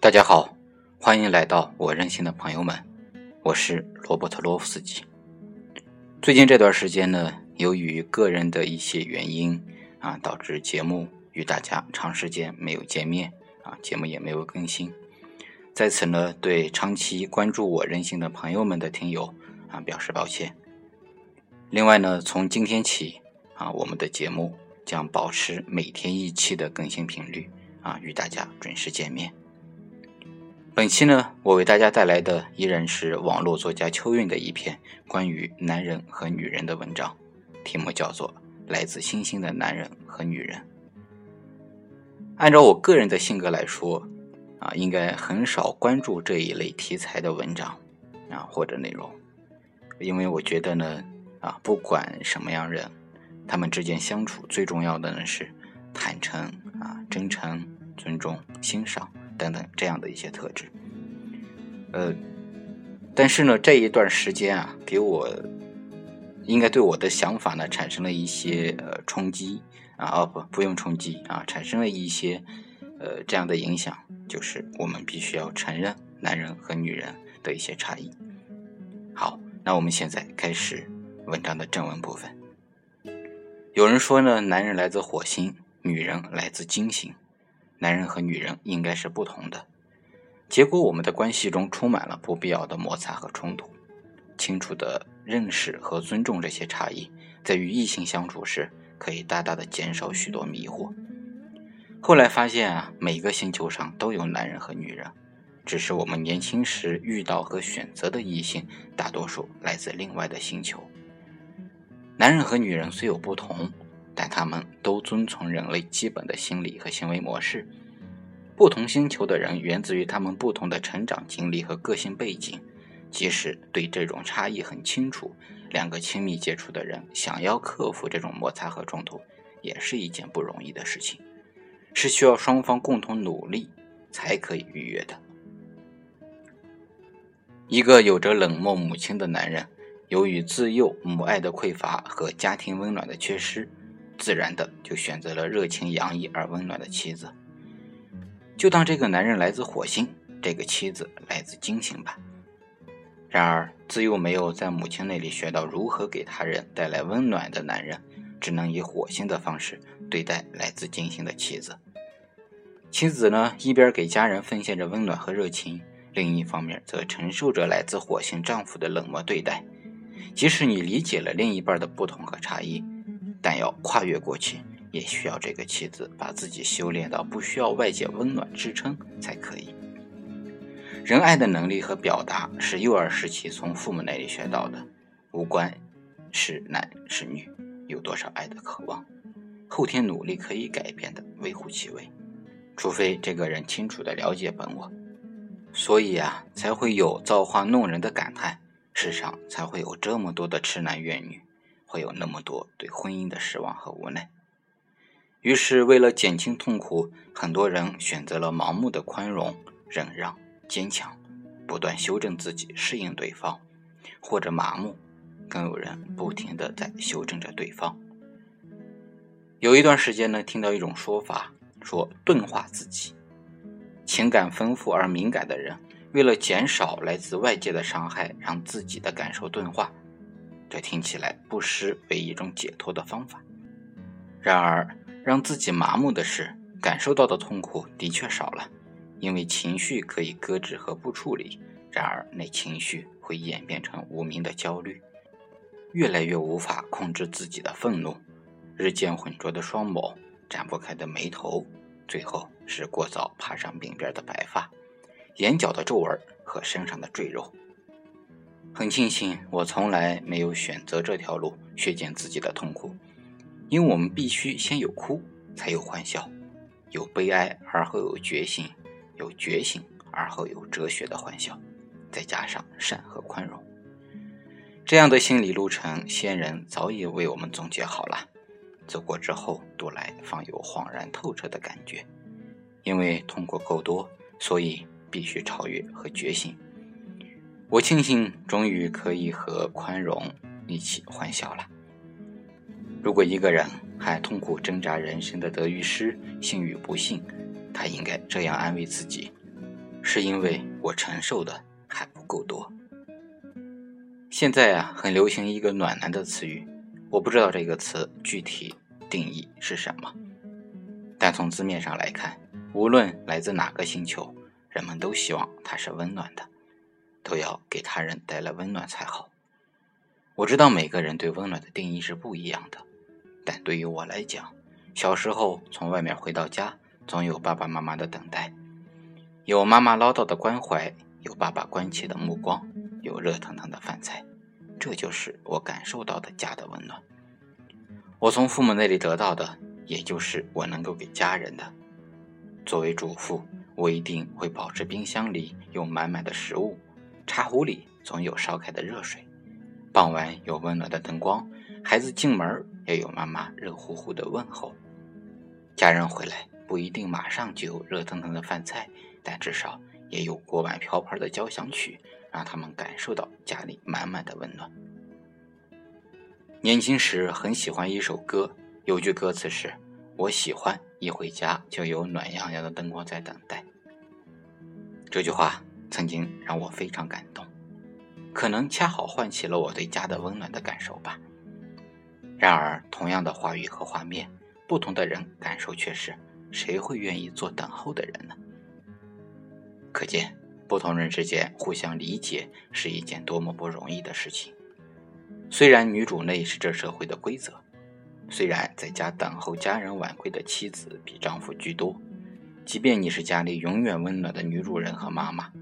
大家好，欢迎来到我任性的朋友们，我是罗伯特·罗夫斯基。最近这段时间呢，由于个人的一些原因啊，导致节目与大家长时间没有见面啊，节目也没有更新。在此呢，对长期关注我任性的朋友们的听友啊表示抱歉。另外呢，从今天起啊，我们的节目将保持每天一期的更新频率啊，与大家准时见面。本期呢，我为大家带来的依然是网络作家秋韵的一篇关于男人和女人的文章，题目叫做《来自星星的男人和女人》。按照我个人的性格来说，啊，应该很少关注这一类题材的文章，啊或者内容，因为我觉得呢，啊，不管什么样人，他们之间相处最重要的呢是坦诚啊、真诚、尊重、欣赏。等等这样的一些特质，呃，但是呢，这一段时间啊，给我应该对我的想法呢产生了一些呃冲击啊，哦不，不用冲击啊，产生了一些呃这样的影响，就是我们必须要承认男人和女人的一些差异。好，那我们现在开始文章的正文部分。有人说呢，男人来自火星，女人来自金星。男人和女人应该是不同的，结果我们的关系中充满了不必要的摩擦和冲突。清楚的认识和尊重这些差异，在与异性相处时，可以大大的减少许多迷惑。后来发现啊，每个星球上都有男人和女人，只是我们年轻时遇到和选择的异性，大多数来自另外的星球。男人和女人虽有不同。但他们都遵从人类基本的心理和行为模式。不同星球的人源自于他们不同的成长经历和个性背景。即使对这种差异很清楚，两个亲密接触的人想要克服这种摩擦和冲突，也是一件不容易的事情，是需要双方共同努力才可以逾越的。一个有着冷漠母亲的男人，由于自幼母爱的匮乏和家庭温暖的缺失。自然的就选择了热情洋溢而温暖的妻子。就当这个男人来自火星，这个妻子来自金星吧。然而，自幼没有在母亲那里学到如何给他人带来温暖的男人，只能以火星的方式对待来自金星的妻子。妻子呢，一边给家人奉献着温暖和热情，另一方面则承受着来自火星丈夫的冷漠对待。即使你理解了另一半的不同和差异。但要跨越过去，也需要这个妻子把自己修炼到不需要外界温暖支撑才可以。仁爱的能力和表达是幼儿时期从父母那里学到的，无关是男是女，有多少爱的渴望，后天努力可以改变的，微乎其微。除非这个人清楚的了解本我，所以啊，才会有造化弄人的感叹，世上才会有这么多的痴男怨女。会有那么多对婚姻的失望和无奈，于是为了减轻痛苦，很多人选择了盲目的宽容、忍让、坚强，不断修正自己，适应对方，或者麻木，更有人不停的在修正着对方。有一段时间呢，听到一种说法，说钝化自己，情感丰富而敏感的人，为了减少来自外界的伤害，让自己的感受钝化。这听起来不失为一种解脱的方法。然而，让自己麻木的是，感受到的痛苦的确少了，因为情绪可以搁置和不处理。然而，那情绪会演变成无名的焦虑，越来越无法控制自己的愤怒，日渐浑浊的双眸，展不开的眉头，最后是过早爬上鬓边的白发，眼角的皱纹和身上的赘肉。很庆幸，我从来没有选择这条路，削减自己的痛苦，因为我们必须先有哭，才有欢笑，有悲哀而后有觉醒，有觉醒而后有哲学的欢笑，再加上善和宽容。这样的心理路程，先人早已为我们总结好了。走过之后，读来方有恍然透彻的感觉。因为痛苦够多，所以必须超越和觉醒。我庆幸，终于可以和宽容一起欢笑了。如果一个人还痛苦挣扎人生的得与失、幸与不幸，他应该这样安慰自己：是因为我承受的还不够多。现在啊，很流行一个“暖男”的词语，我不知道这个词具体定义是什么，但从字面上来看，无论来自哪个星球，人们都希望它是温暖的，都要给他人带来温暖才好。我知道每个人对温暖的定义是不一样的。但对于我来讲，小时候从外面回到家，总有爸爸妈妈的等待，有妈妈唠叨的关怀，有爸爸关切的目光，有热腾腾的饭菜，这就是我感受到的家的温暖。我从父母那里得到的，也就是我能够给家人的。作为主妇，我一定会保持冰箱里有满满的食物，茶壶里总有烧开的热水，傍晚有温暖的灯光。孩子进门也有妈妈热乎乎的问候，家人回来不一定马上就有热腾腾的饭菜，但至少也有锅碗瓢盆的交响曲，让他们感受到家里满满的温暖。年轻时很喜欢一首歌，有句歌词是：“我喜欢一回家就有暖洋洋的灯光在等待。”这句话曾经让我非常感动，可能恰好唤起了我对家的温暖的感受吧。然而，同样的话语和画面，不同的人感受却是：谁会愿意做等候的人呢？可见，不同人之间互相理解是一件多么不容易的事情。虽然女主内是这社会的规则，虽然在家等候家人晚归的妻子比丈夫居多，即便你是家里永远温暖的女主人和妈妈，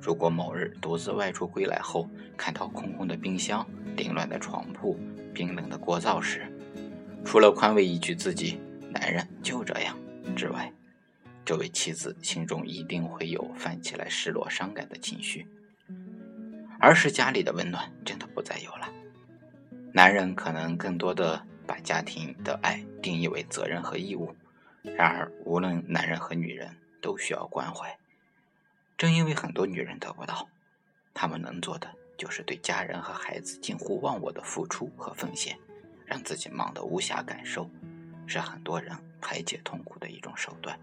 如果某日独自外出归来后，看到空空的冰箱、凌乱的床铺，冰冷的锅灶时，除了宽慰一句自己“男人就这样”之外，这位妻子心中一定会有泛起来失落、伤感的情绪。儿时家里的温暖真的不再有了，男人可能更多的把家庭的爱定义为责任和义务。然而，无论男人和女人都需要关怀，正因为很多女人得不到，她们能做的。就是对家人和孩子近乎忘我的付出和奉献，让自己忙得无暇感受，是很多人排解痛苦的一种手段。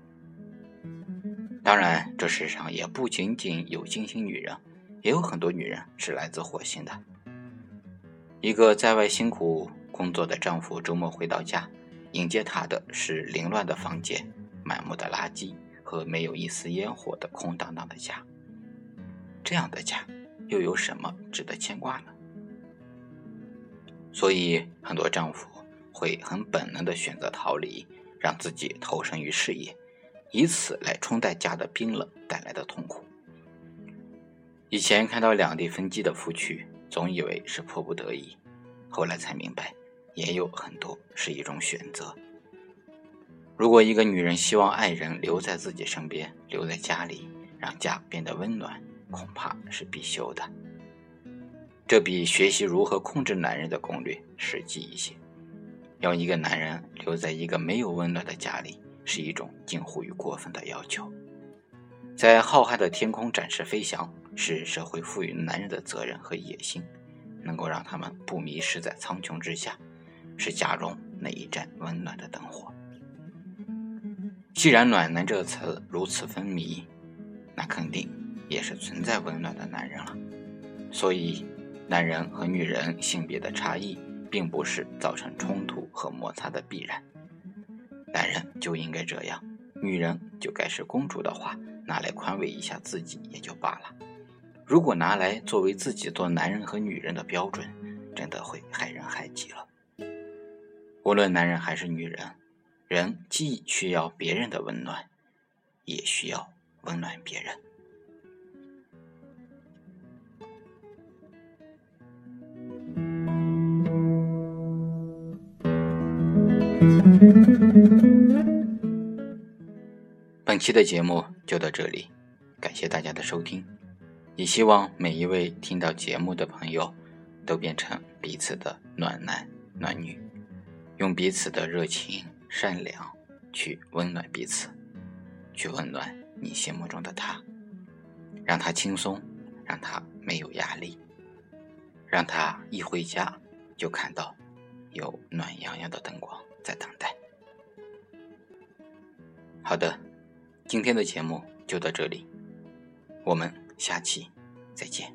当然，这世上也不仅仅有金星女人，也有很多女人是来自火星的。一个在外辛苦工作的丈夫，周末回到家，迎接他的是凌乱的房间、满目的垃圾和没有一丝烟火的空荡荡的家。这样的家。又有什么值得牵挂呢？所以，很多丈夫会很本能的选择逃离，让自己投身于事业，以此来冲淡家的冰冷带来的痛苦。以前看到两地分居的夫妻，总以为是迫不得已，后来才明白，也有很多是一种选择。如果一个女人希望爱人留在自己身边，留在家里，让家变得温暖。恐怕是必修的，这比学习如何控制男人的攻略实际一些。要一个男人留在一个没有温暖的家里，是一种近乎于过分的要求。在浩瀚的天空展翅飞翔，是社会赋予男人的责任和野心，能够让他们不迷失在苍穹之下，是家中那一盏温暖的灯火。既然“暖男”这个词如此风靡，那肯定。也是存在温暖的男人了，所以男人和女人性别的差异，并不是造成冲突和摩擦的必然。男人就应该这样，女人就该是公主的话，拿来宽慰一下自己也就罢了。如果拿来作为自己做男人和女人的标准，真的会害人害己了。无论男人还是女人，人既需要别人的温暖，也需要温暖别人。本期的节目就到这里，感谢大家的收听，也希望每一位听到节目的朋友都变成彼此的暖男暖女，用彼此的热情、善良去温暖彼此，去温暖你心目中的他，让他轻松，让他没有压力，让他一回家就看到有暖洋洋的灯光在等待。好的，今天的节目就到这里，我们下期再见。